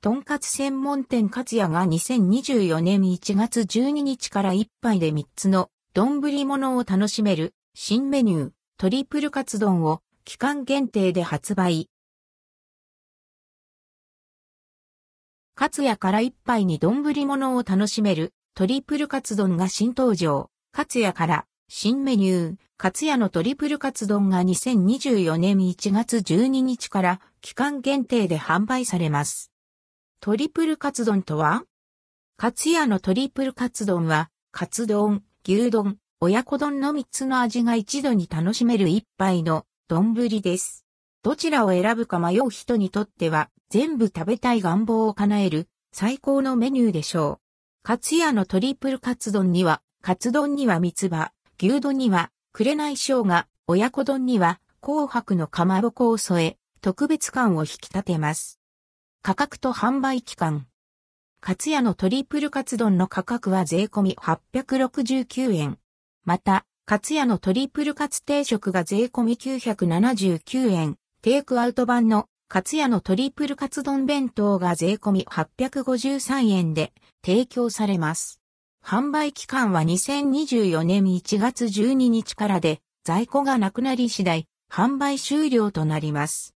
とんかつ専門店勝也が2024年1月12日から1杯で3つの丼物を楽しめる新メニュートリプルカツ丼を期間限定で発売。勝也から1杯に丼物を楽しめるトリプルカツ丼が新登場。勝也から新メニュー、勝也のトリプルカツ丼が2024年1月12日から期間限定で販売されます。トリプルカツ丼とはカツヤのトリプルカツ丼は、カツ丼、牛丼、親子丼の3つの味が一度に楽しめる一杯の丼です。どちらを選ぶか迷う人にとっては、全部食べたい願望を叶える最高のメニューでしょう。カツヤのトリプルカツ丼には、カツ丼には三つ葉、牛丼には、紅生姜、親子丼には、紅白のかまぼこを添え、特別感を引き立てます。価格と販売期間。カツヤのトリプルカツ丼の価格は税込み869円。また、カツヤのトリプルカツ定食が税込み979円。テイクアウト版のカツヤのトリプルカツ丼弁当が税込み853円で提供されます。販売期間は2024年1月12日からで在庫がなくなり次第販売終了となります。